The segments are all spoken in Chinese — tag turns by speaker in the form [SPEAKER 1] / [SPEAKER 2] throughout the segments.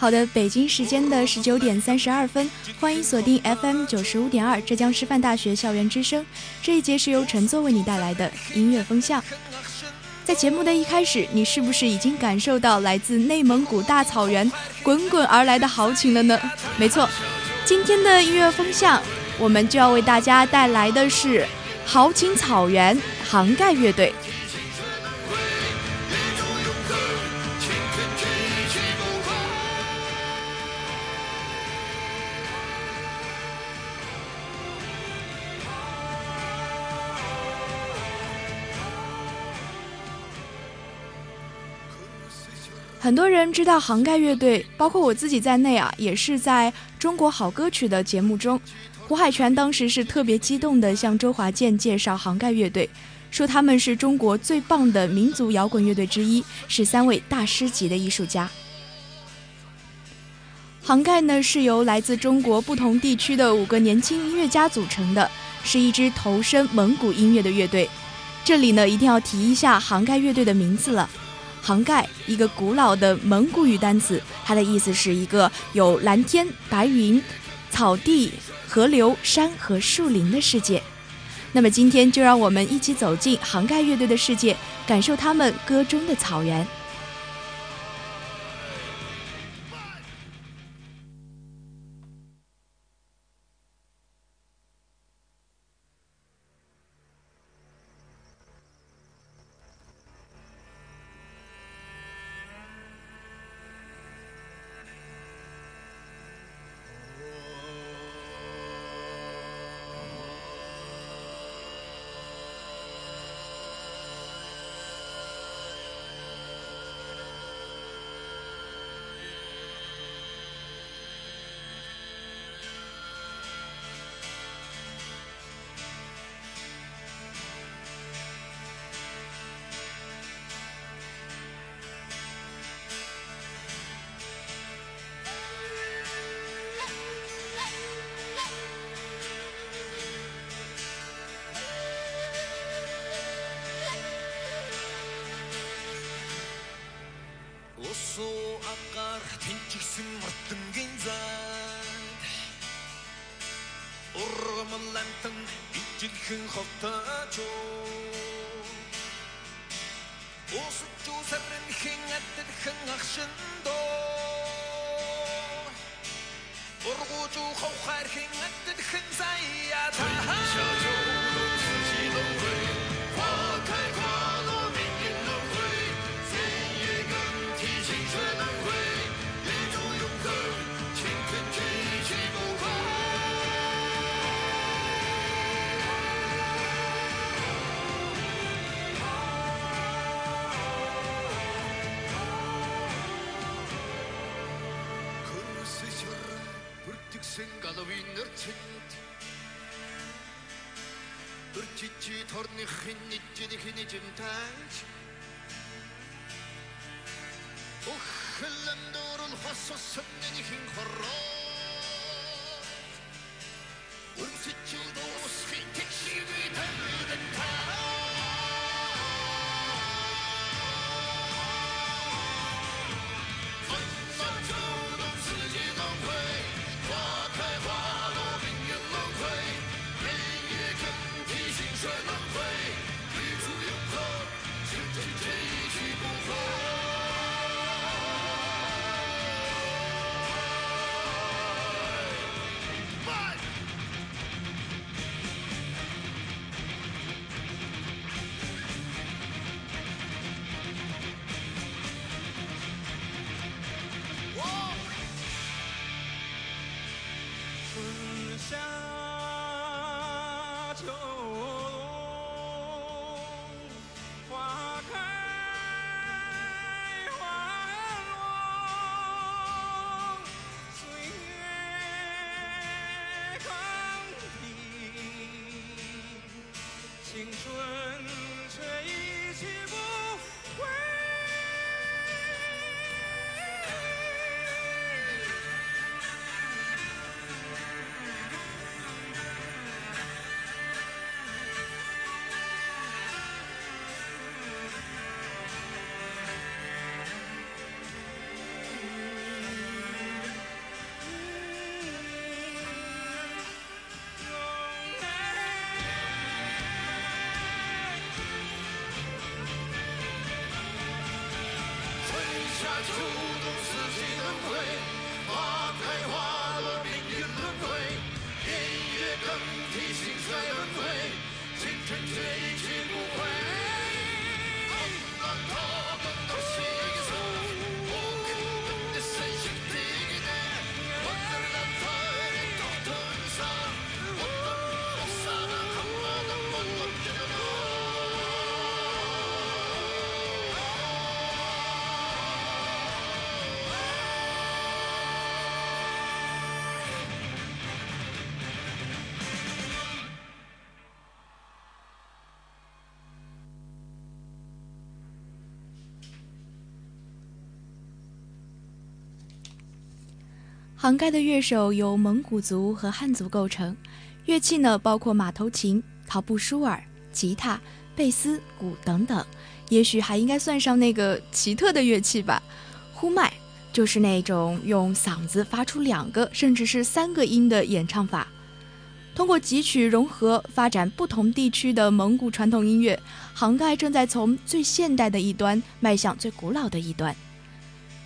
[SPEAKER 1] 好的，北京时间的十九点三十二分，欢迎锁定 FM 九十五点二浙江师范大学校园之声。这一节是由陈作为你带来的音乐风向。在节目的一开始，你是不是已经感受到来自内蒙古大草原滚滚而来的豪情了呢？没错，今天的音乐风向，我们就要为大家带来的是豪情草原杭盖乐队。很多人知道杭盖乐队，包括我自己在内啊，也是在中国好歌曲的节目中，胡海泉当时是特别激动地向周华健介绍杭盖乐队，说他们是中国最棒的民族摇滚乐队之一，是三位大师级的艺术家。杭盖呢是由来自中国不同地区的五个年轻音乐家组成的，是一支投身蒙古音乐的乐队。这里呢一定要提一下杭盖乐队的名字了。杭盖，一个古老的蒙古语单词，它的意思是一个有蓝天、白云、草地、河流、山和树林的世界。那么今天就让我们一起走进杭盖乐队的世界，感受他们歌中的草原。
[SPEAKER 2] хэн хогтооч Усд жусэрэн хэн атд хэн ахшин
[SPEAKER 3] до
[SPEAKER 2] Ургууч ухав хэр хэн атд хэн зай Өнгөрсөн галвын нэрчэнд Төрчичи торны хинничи дэхинэ жимтаач
[SPEAKER 1] 杭盖的乐手由蒙古族和汉族构成，乐器呢包括马头琴、陶布舒尔、吉他、贝斯、鼓等等，也许还应该算上那个奇特的乐器吧，呼麦，就是那种用嗓子发出两个甚至是三个音的演唱法。通过汲取融合发展不同地区的蒙古传统音乐，杭盖正在从最现代的一端迈向最古老的一端。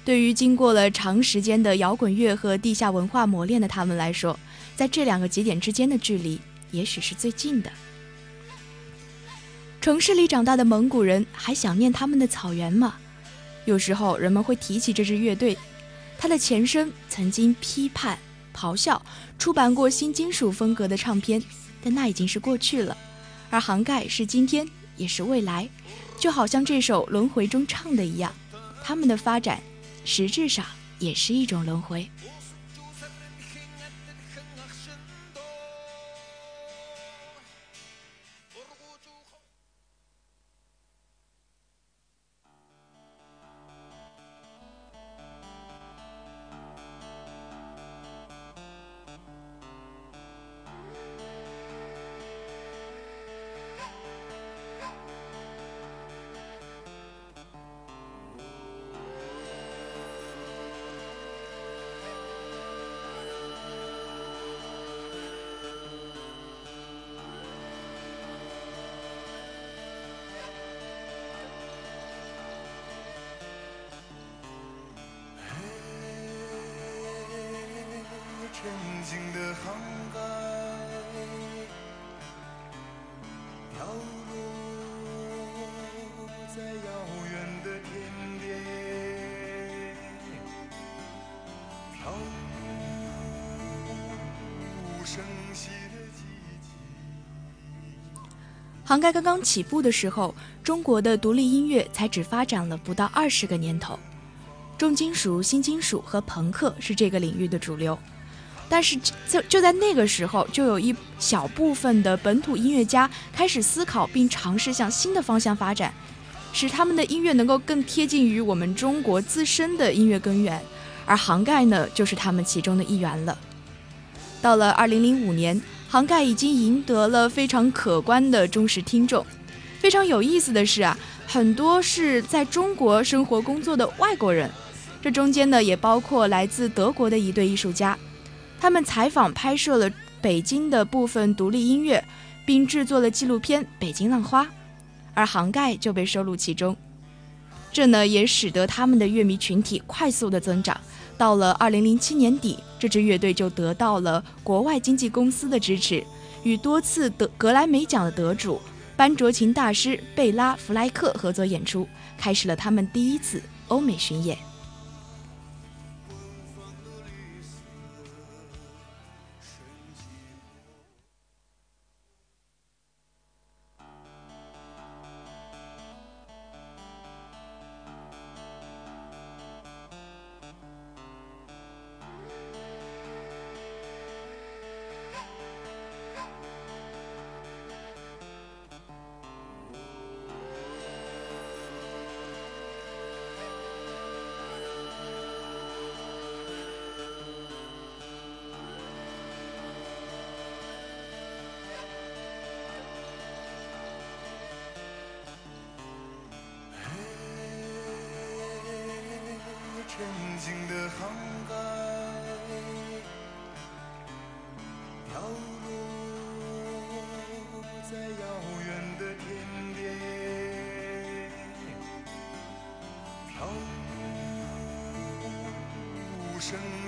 [SPEAKER 1] 对于经过了长时间的摇滚乐和地下文化磨练的他们来说，在这两个节点之间的距离也许是最近的。城市里长大的蒙古人还想念他们的草原吗？有时候人们会提起这支乐队，它的前身曾经批判、咆哮，出版过新金属风格的唱片，但那已经是过去了。而杭盖是今天，也是未来，就好像这首《轮回》中唱的一样，他们的发展。实质上也是一种轮回。静的航盖
[SPEAKER 3] 飘落在遥远的天边飘无声息的记忆
[SPEAKER 1] 航盖刚刚起步的时候，中国的独立音乐才只发展了不到二十个年头，重金属、新金属和朋克是这个领域的主流。但是就就在那个时候，就有一小部分的本土音乐家开始思考并尝试向新的方向发展，使他们的音乐能够更贴近于我们中国自身的音乐根源。而杭盖呢，就是他们其中的一员了。到了二零零五年。杭盖已经赢得了非常可观的忠实听众。非常有意思的是啊，很多是在中国生活工作的外国人，这中间呢也包括来自德国的一对艺术家，他们采访拍摄了北京的部分独立音乐，并制作了纪录片《北京浪花》，而杭盖就被收录其中。这呢也使得他们的乐迷群体快速的增长。到了二零零七年底，这支乐队就得到了国外经纪公司的支持，与多次得格莱美奖的得主班卓琴大师贝拉弗莱克合作演出，开始了他们第一次欧美巡演。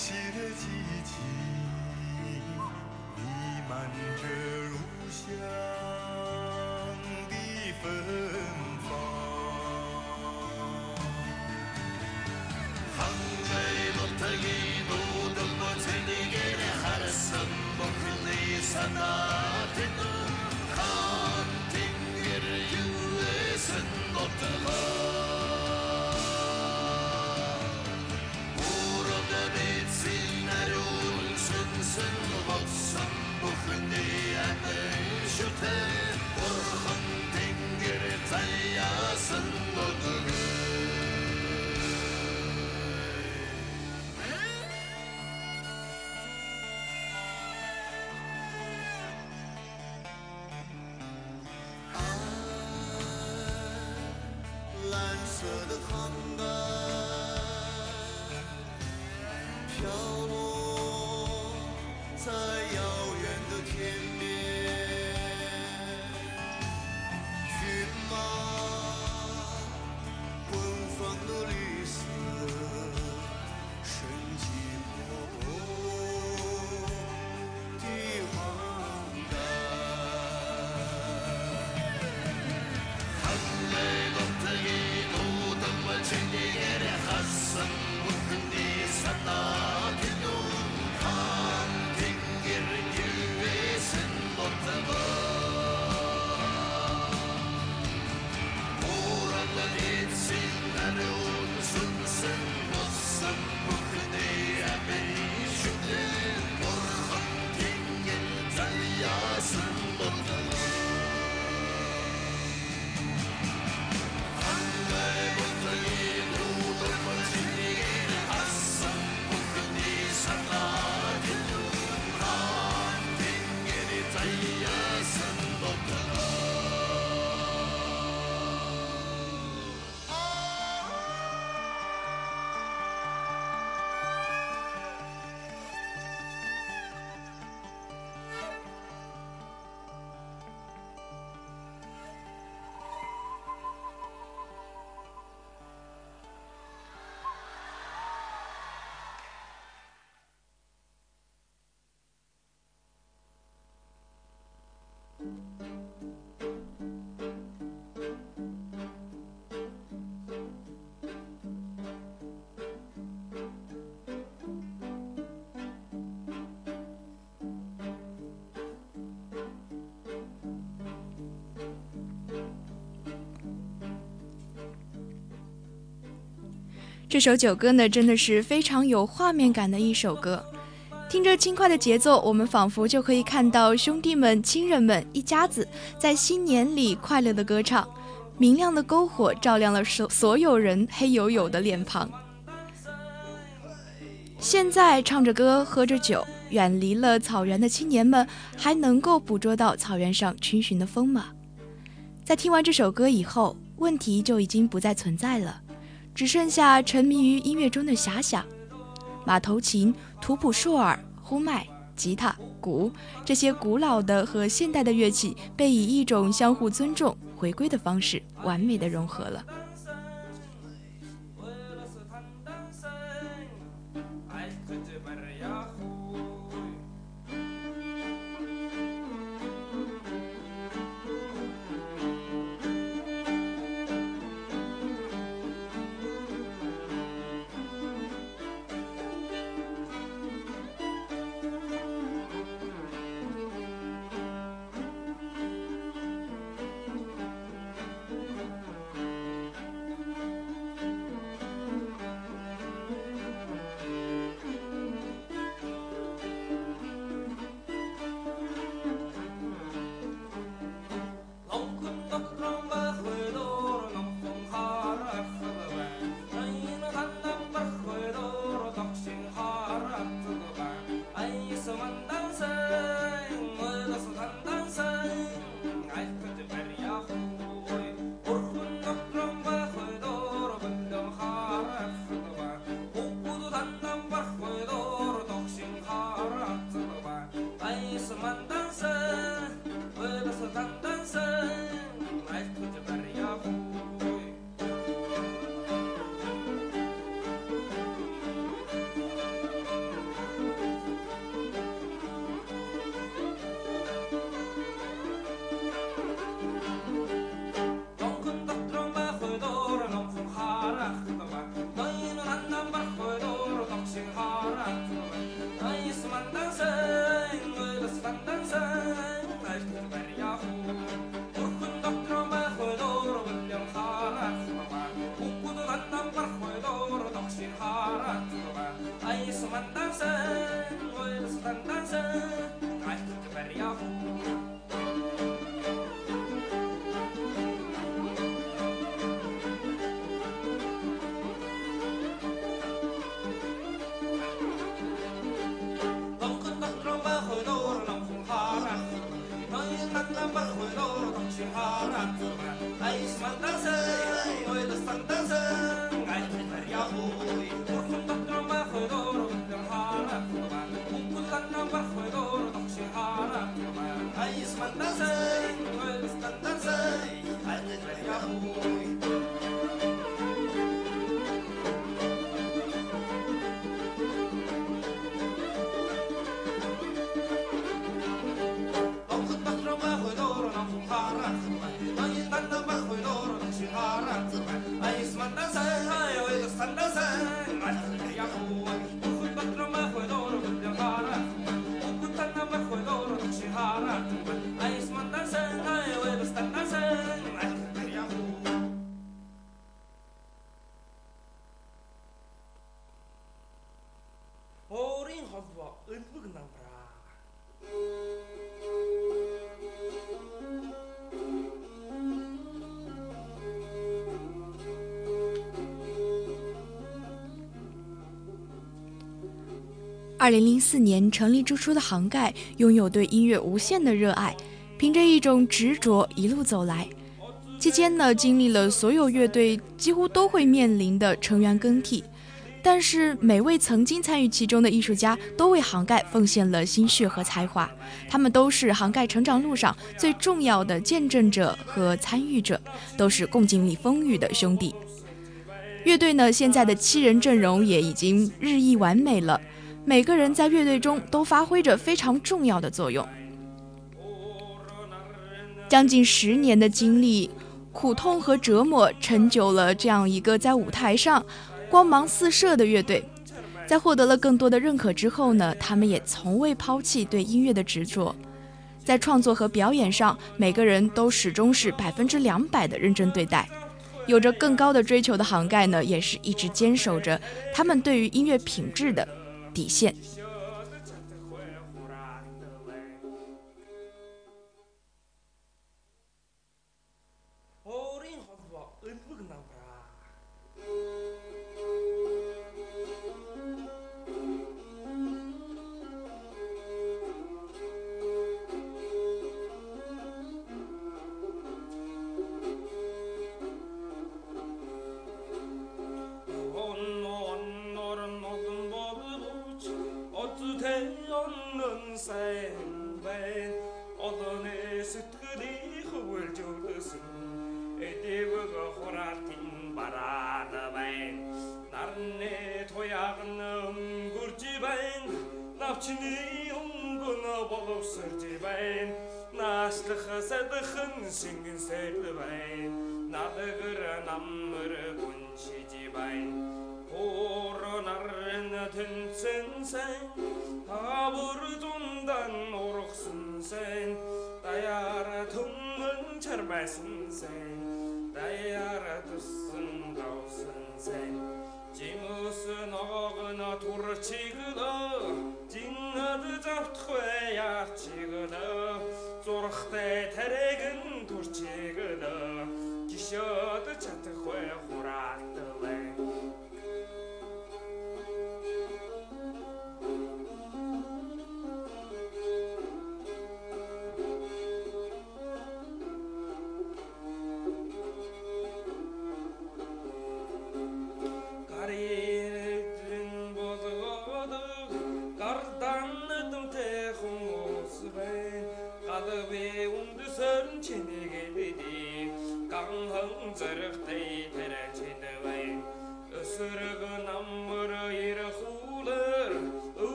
[SPEAKER 2] 息的寂静，
[SPEAKER 1] 这首酒歌呢，真的是非常有画面感的一首歌。听着轻快的节奏，我们仿佛就可以看到兄弟们、亲人们一家子在新年里快乐的歌唱。明亮的篝火照亮了所所有人黑黝黝的脸庞。现在唱着歌，喝着酒，远离了草原的青年们，还能够捕捉到草原上群寻的风吗？在听完这首歌以后，问题就已经不再存在了。只剩下沉迷于音乐中的遐想，马头琴、图普硕尔、呼麦、吉他、鼓这些古老的和现代的乐器，被以一种相互尊重、回归的方式，完美的融合了。二零零四年成立之初的杭盖，拥有对音乐无限的热爱，凭着一种执着一路走来。期间呢，经历了所有乐队几乎都会面临的成员更替，但是每位曾经参与其中的艺术家都为杭盖奉献了心血和才华，他们都是杭盖成长路上最重要的见证者和参与者，都是共经历风雨的兄弟。乐队呢，现在的七人阵容也已经日益完美了。每个人在乐队中都发挥着非常重要的作用。将近十年的经历、苦痛和折磨，成就了这样一个在舞台上光芒四射的乐队。在获得了更多的认可之后呢，他们也从未抛弃对音乐的执着。在创作和表演上，每个人都始终是百分之两百的认真对待。有着更高的追求的杭盖呢，也是一直坚守着他们对于音乐品质的。底线。
[SPEAKER 4] тэнсэн сайн та бүр зундан ургсан сайн даяара төмөн чармайсан сайн даяара туссан давсан сайн жимус ногоно тур чиглөө жиннад завтахгүй яар чиглөө зурхтай тарэгэн турчиглөө гişөөд чадахгүй хураатвэ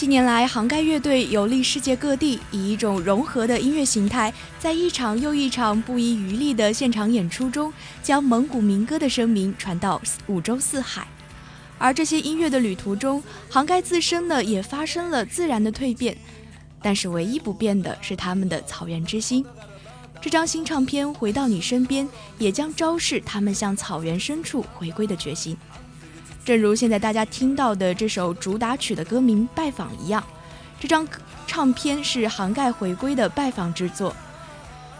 [SPEAKER 1] 近年来，杭盖乐队游历世界各地，以一种融合的音乐形态，在一场又一场不遗余力的现场演出中，将蒙古民歌的声名传到五洲四海。而这些音乐的旅途中，杭盖自身呢也发生了自然的蜕变，但是唯一不变的是他们的草原之心。这张新唱片《回到你身边》也将昭示他们向草原深处回归的决心。正如现在大家听到的这首主打曲的歌名《拜访》一样，这张唱片是杭盖回归的拜访之作，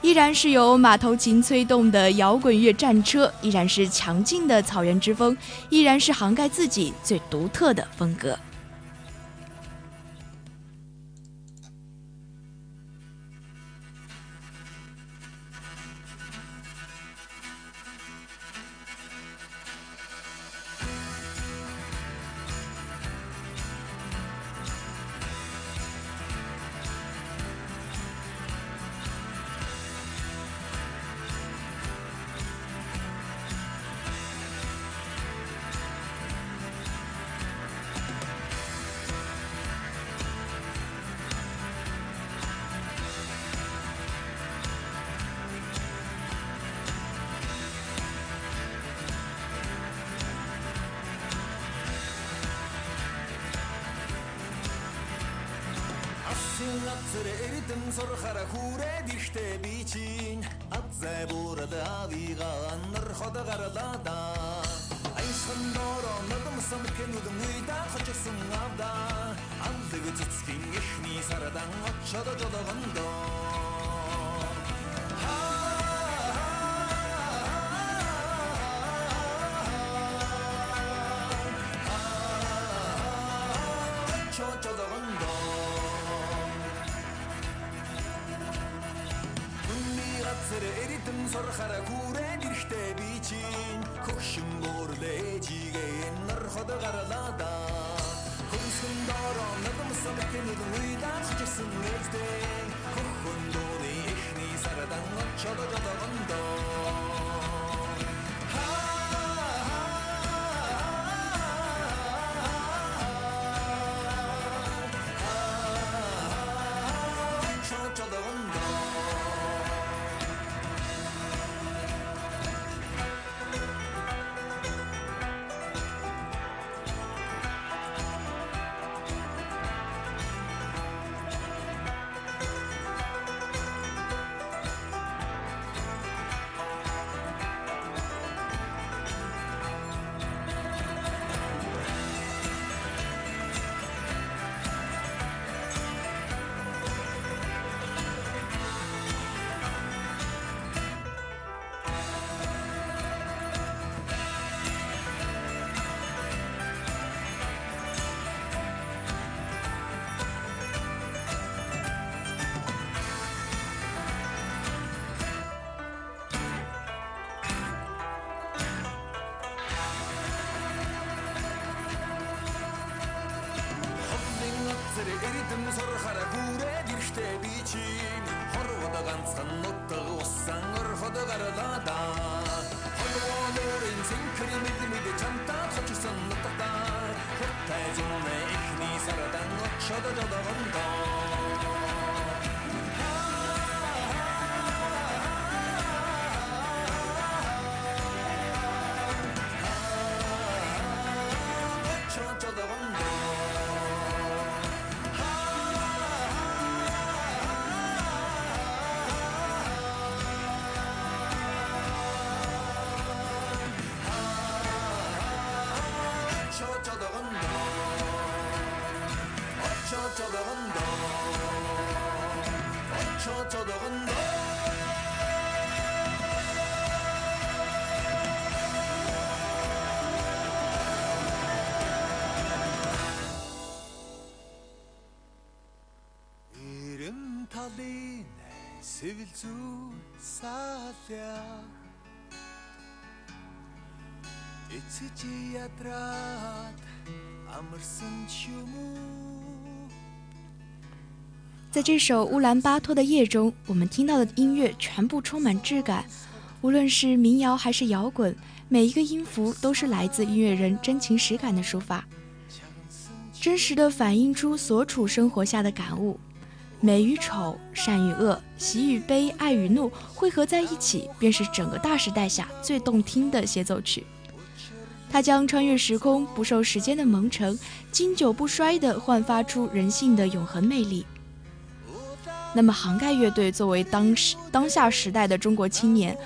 [SPEAKER 1] 依然是由马头琴催动的摇滚乐战车，依然是强劲的草原之风，依然是杭盖自己最独特的风格。
[SPEAKER 3] сурахара хүрээд ихтэй би чинь ад зай буурал авигаа нар ходогараада айсхан доороо надам самкен үдэн үйда хочсон авда. Анлэг цэцгийн ихний сардан очоод жодогондоо сорхара хүрээд ирэхдээ би чинь хөгшин буурлээж игээ нар хот гарлаа да. Хүнсэн дороо нэгэн сагт нэг үйдэж чсэн нэ сэвэл зүү сааля эцэж ядраад амарсан ч юм уу
[SPEAKER 1] 在这首乌兰巴托的夜中，我们听到的音乐全部充满质感，无论是民谣还是摇滚，每一个音符都是来自音乐人真情实感的抒发。真实的反映出所处生活下的感悟。美与丑，善与恶，喜与悲，爱与怒汇合在一起，便是整个大时代下最动听的协奏曲。它将穿越时空，不受时间的蒙尘，经久不衰地焕发出人性的永恒魅力。那么，杭盖乐队作为当时当下时代的中国青年，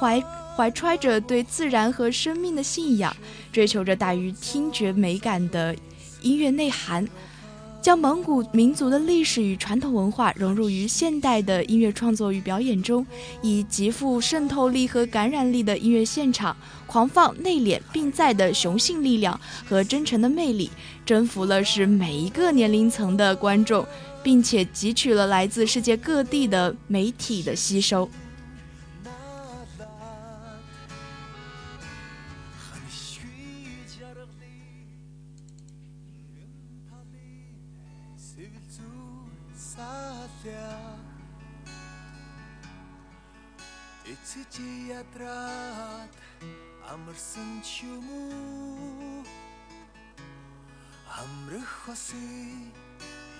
[SPEAKER 1] 怀怀揣着对自然和生命的信仰，追求着大于听觉美感的音乐内涵。将蒙古民族的历史与传统文化融入于现代的音乐创作与表演中，以极富渗透力和感染力的音乐现场，狂放、内敛并在的雄性力量和真诚的魅力，征服了是每一个年龄层的观众，并且汲取了来自世界各地的媒体的吸收。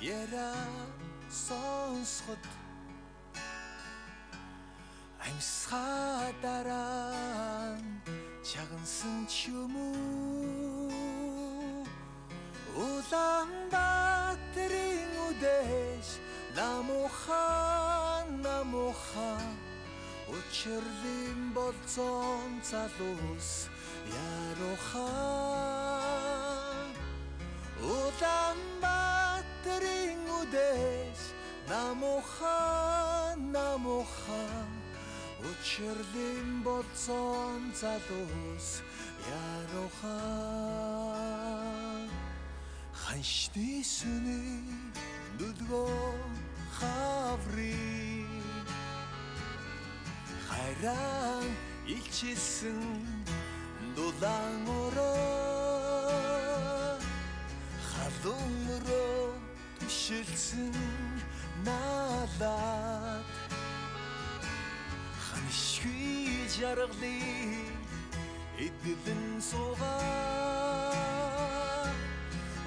[SPEAKER 3] яриа сонсоход амьсгадараа чагансан ч юм уу? Улаанбаатарын үдээс намуха намуха Учирлын болцон залуус яруха Улаанбаатарын тэдрийн үдээс намуха намуха Учирлын болсон залуус яруха Ханшны сүний дүлгөө хаври Хайран илчилсэн дулаан өрөө Халуун өрөө түшилсэн наалаад ханшгүй жаргалыг эдгэлэн суугаа.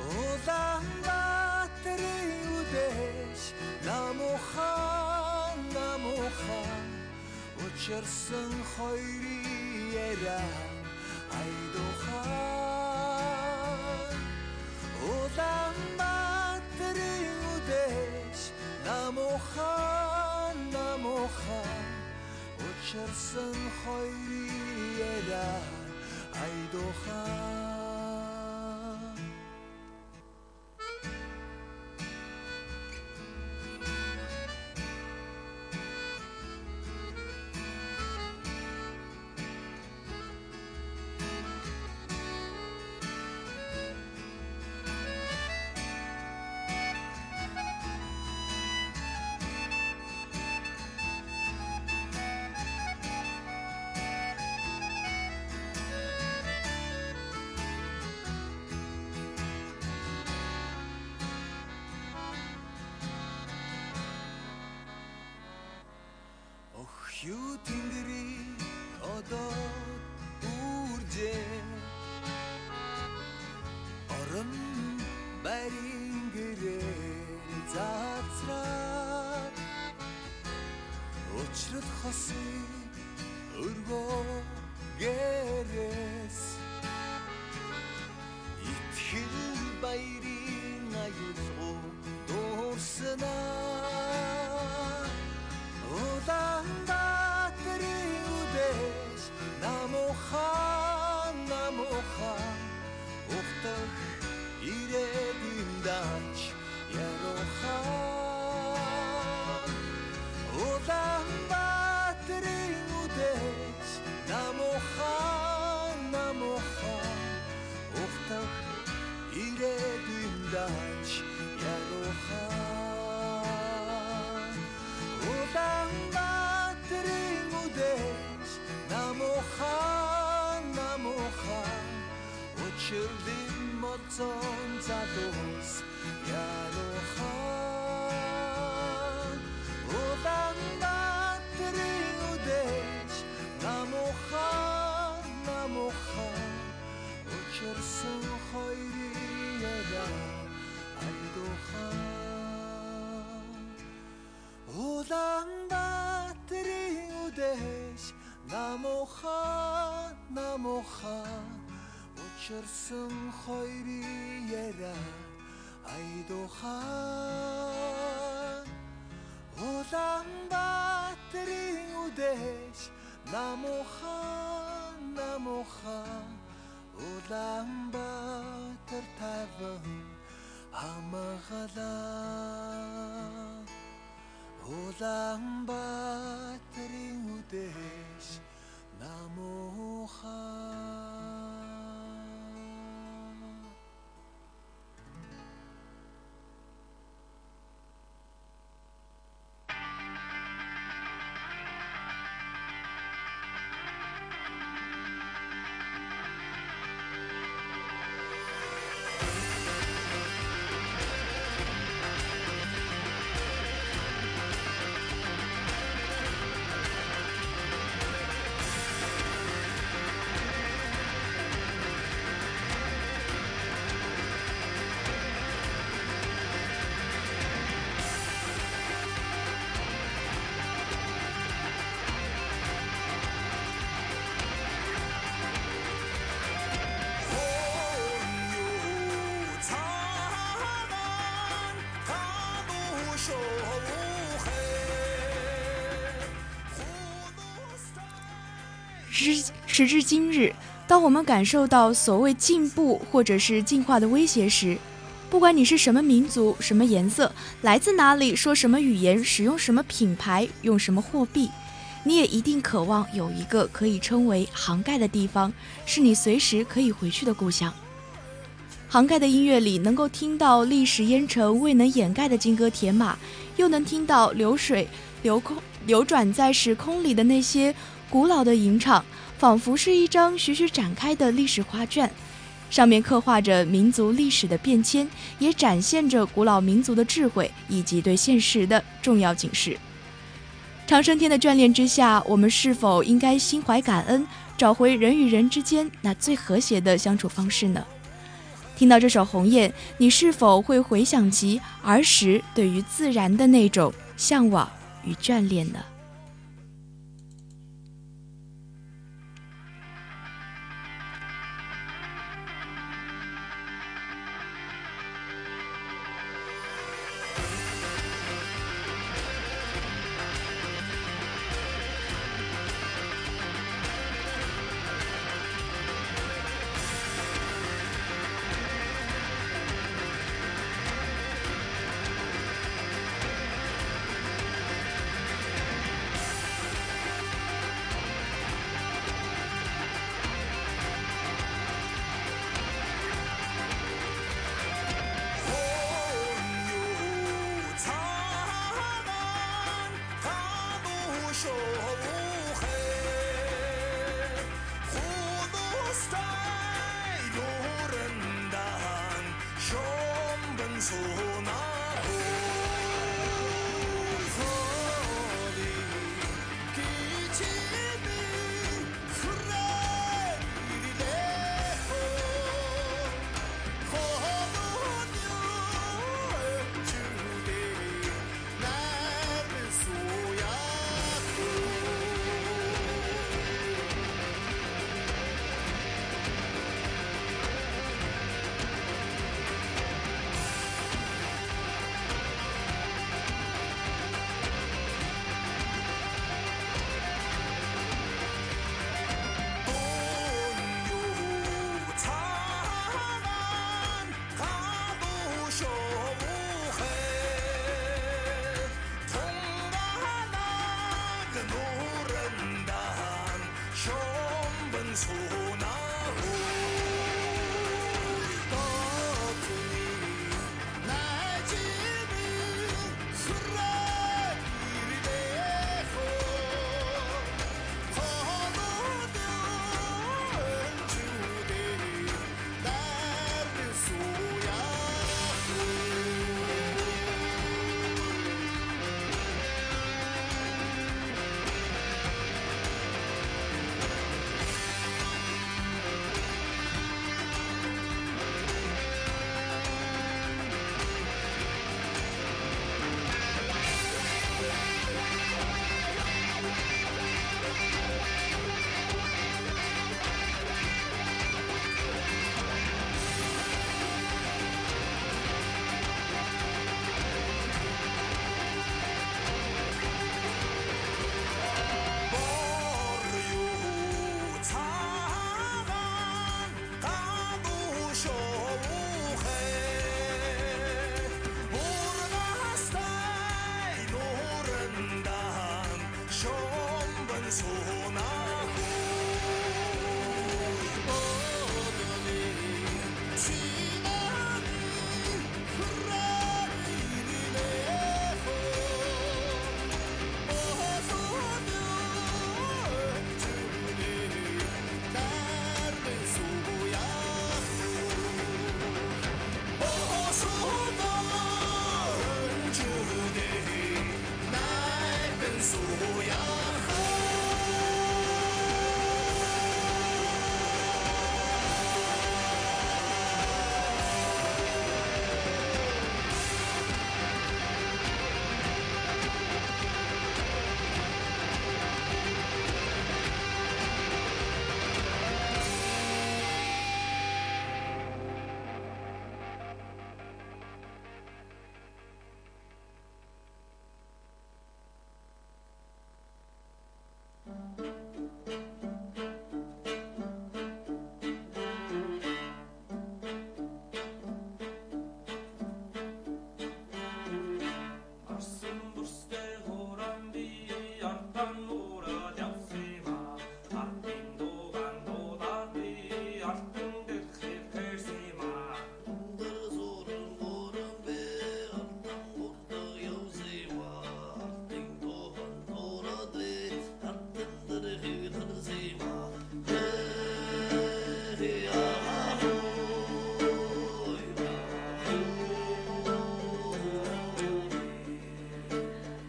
[SPEAKER 3] Улаанбаатарын үдэш намухан намухан учирсан хоёрын яра айдухан. Улаанбаатарын мухан намухан. Учирсан хоёрыг аяа айдухан тэндри одоо үржээ. Орон барин гэрээ заацраа Өчрөд хосын өргөө Sylvie Moton Уулсан хоёрын яра айдухан. Улаанбаатарын үдээс намухан
[SPEAKER 1] 时至今日，当我们感受到所谓进步或者是进化的威胁时，不管你是什么民族、什么颜色、来自哪里、说什么语言、使用什么品牌、用什么货币，你也一定渴望有一个可以称为杭盖的地方，是你随时可以回去的故乡。杭盖的音乐里，能够听到历史烟尘未能掩盖的金戈铁马，又能听到流水流空流转在时空里的那些古老的吟唱，仿佛是一张徐徐展开的历史画卷，上面刻画着民族历史的变迁，也展现着古老民族的智慧以及对现实的重要警示。长生天的眷恋之下，我们是否应该心怀感恩，找回人与人之间那最和谐的相处方式呢？听到这首《鸿雁》，你是否会回想起儿时对于自然的那种向往与眷恋呢？oh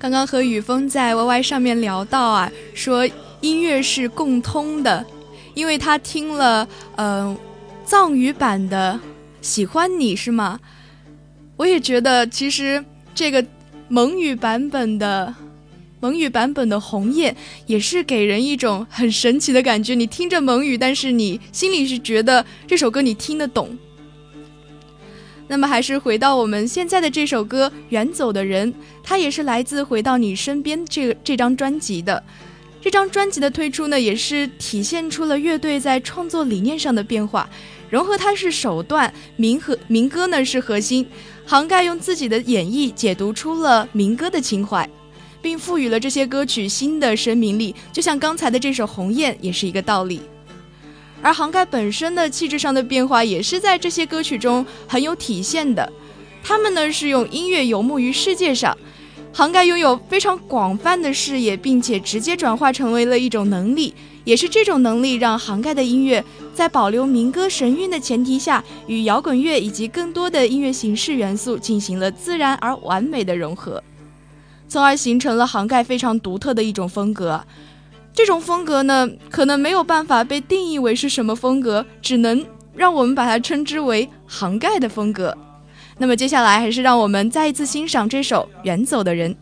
[SPEAKER 1] 刚刚和雨峰在 YY 上面聊到啊，说音乐是共通的，因为他听了嗯、藏语版的《喜欢你》是吗？我也觉得其实这个蒙语版本的。蒙语版本的《红叶》也是给人一种很神奇的感觉。你听着蒙语，但是你心里是觉得这首歌你听得懂。那么还是回到我们现在的这首歌《远走的人》，它也是来自《回到你身边》这这张专辑的。这张专辑的推出呢，也是体现出了乐队在创作理念上的变化。融合它是手段，民和民歌呢是核心，杭盖用自己的演绎解读出了民歌的情怀。并赋予了这些歌曲新的生命力，就像刚才的这首《鸿雁》也是一个道理。而杭盖本身的气质上的变化，也是在这些歌曲中很有体现的。他们呢是用音乐游牧于世界上，杭盖拥有非常广泛的视野，并且直接转化成为了一种能力。也是这种能力让杭盖的音乐在保留民歌神韵的前提下，与摇滚乐以及更多的音乐形式元素进行了自然而完美的融合。从而形成了杭盖非常独特的一种风格。这种风格呢，可能没有办法被定义为是什么风格，只能让我们把它称之为涵盖的风格。那么接下来，还是让我们再一次欣赏这首《远走的人》。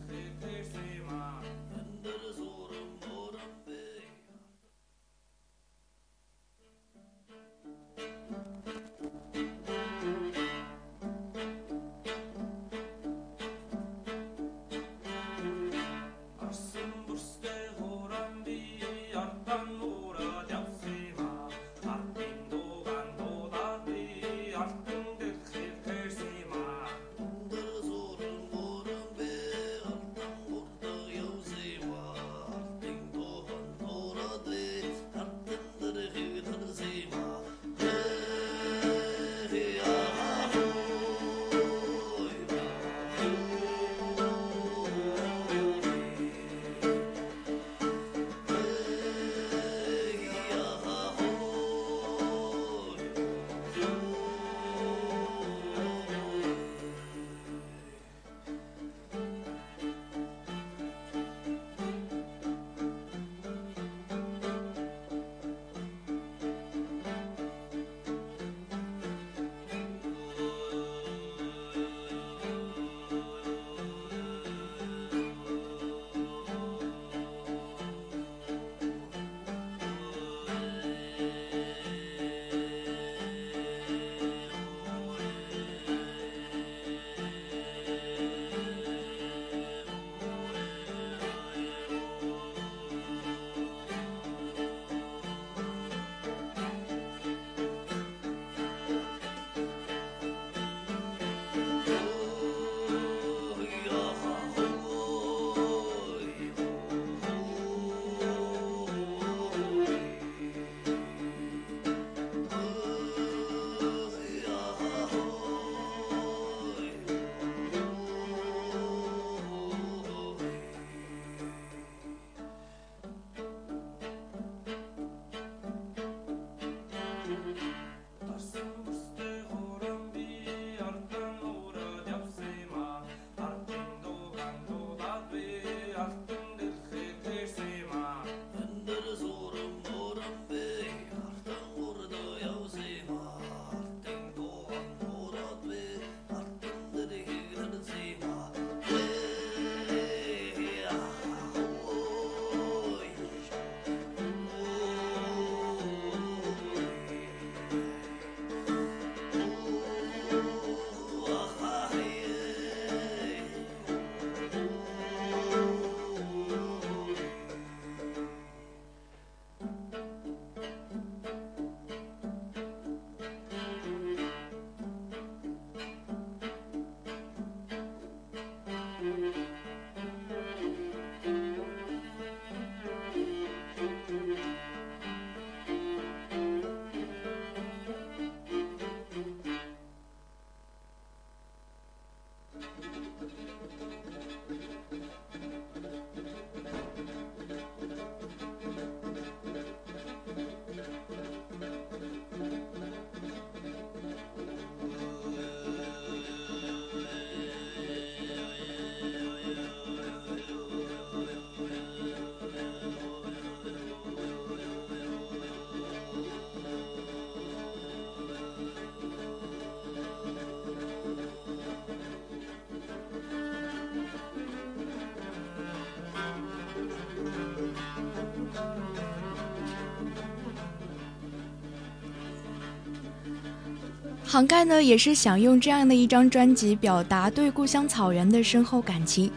[SPEAKER 1] 杭盖呢也是想用这样的一张专辑表达对故乡草原的深厚感情，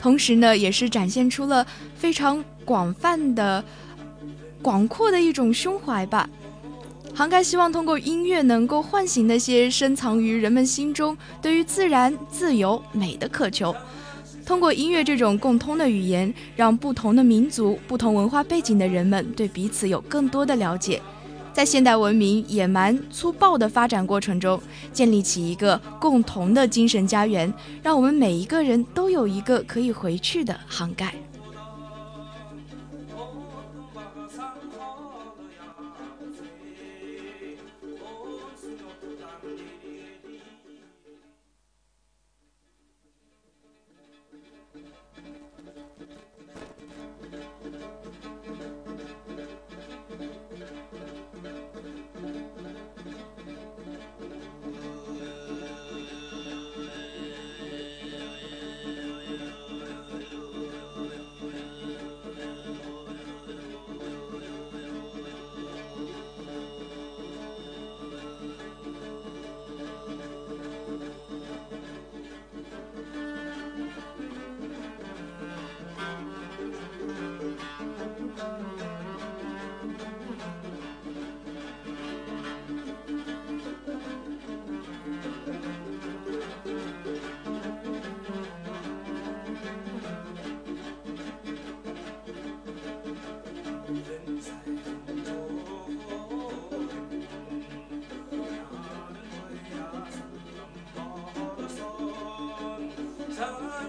[SPEAKER 1] 同时呢也是展现出了非常广泛的、广阔的一种胸怀吧。杭盖希望通过音乐能够唤醒那些深藏于人们心中对于自然、自由、美的渴求。通过音乐这种共通的语言，让不同的民族、不同文化背景的人们对彼此有更多的了解，在现代文明野蛮粗暴的发展过程中，建立起一个共同的精神家园，让我们每一个人都有一个可以回去的航盖。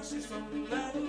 [SPEAKER 4] Francisco Lula.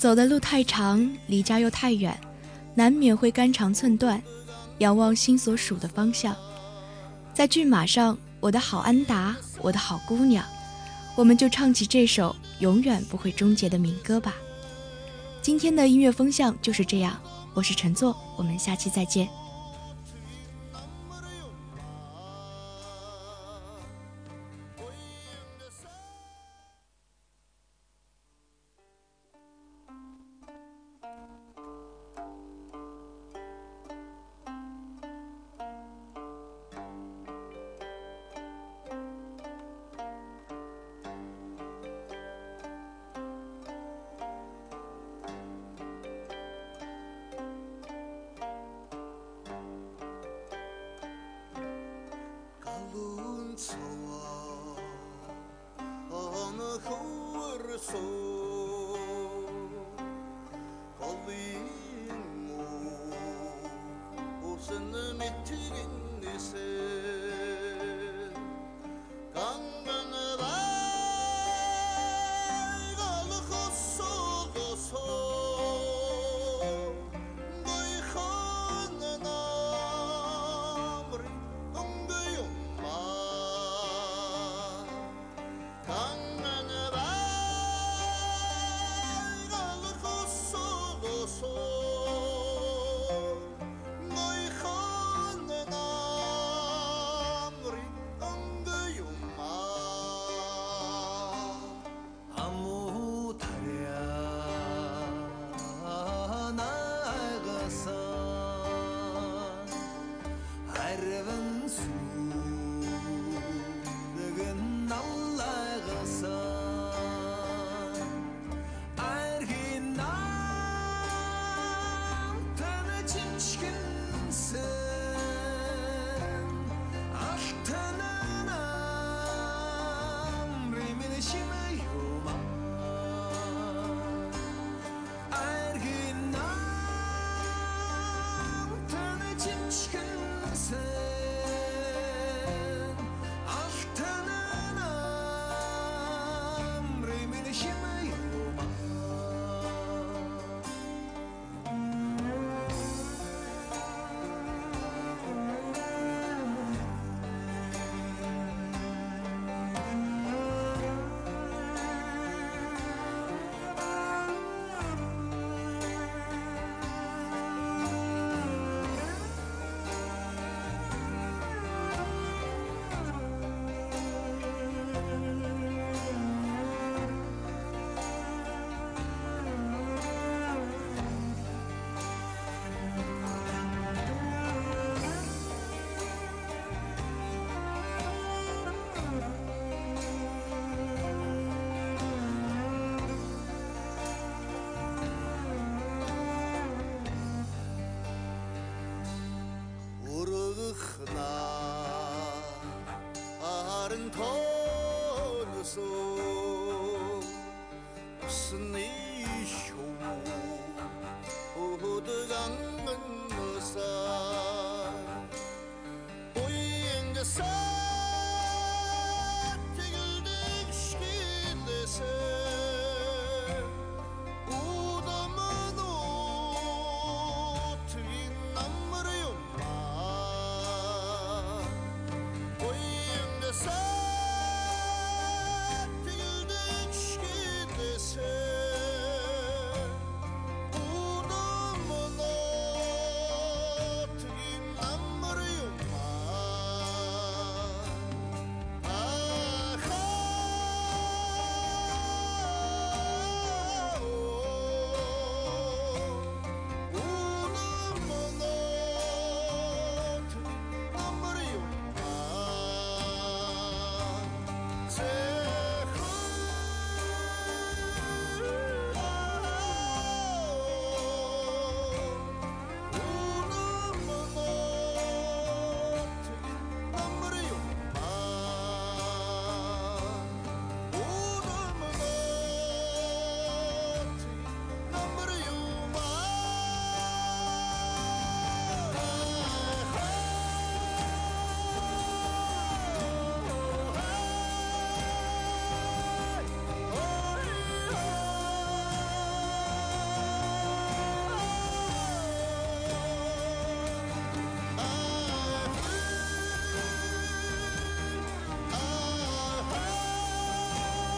[SPEAKER 2] 走的路太长，离家又太远，难免会肝肠寸断，仰望心所属的方向。在骏马上，我的好安达，我的好姑娘，我们就唱起这首永远不会终结的民歌吧。今天的音乐风向就是这样，我是陈作，我们下期再见。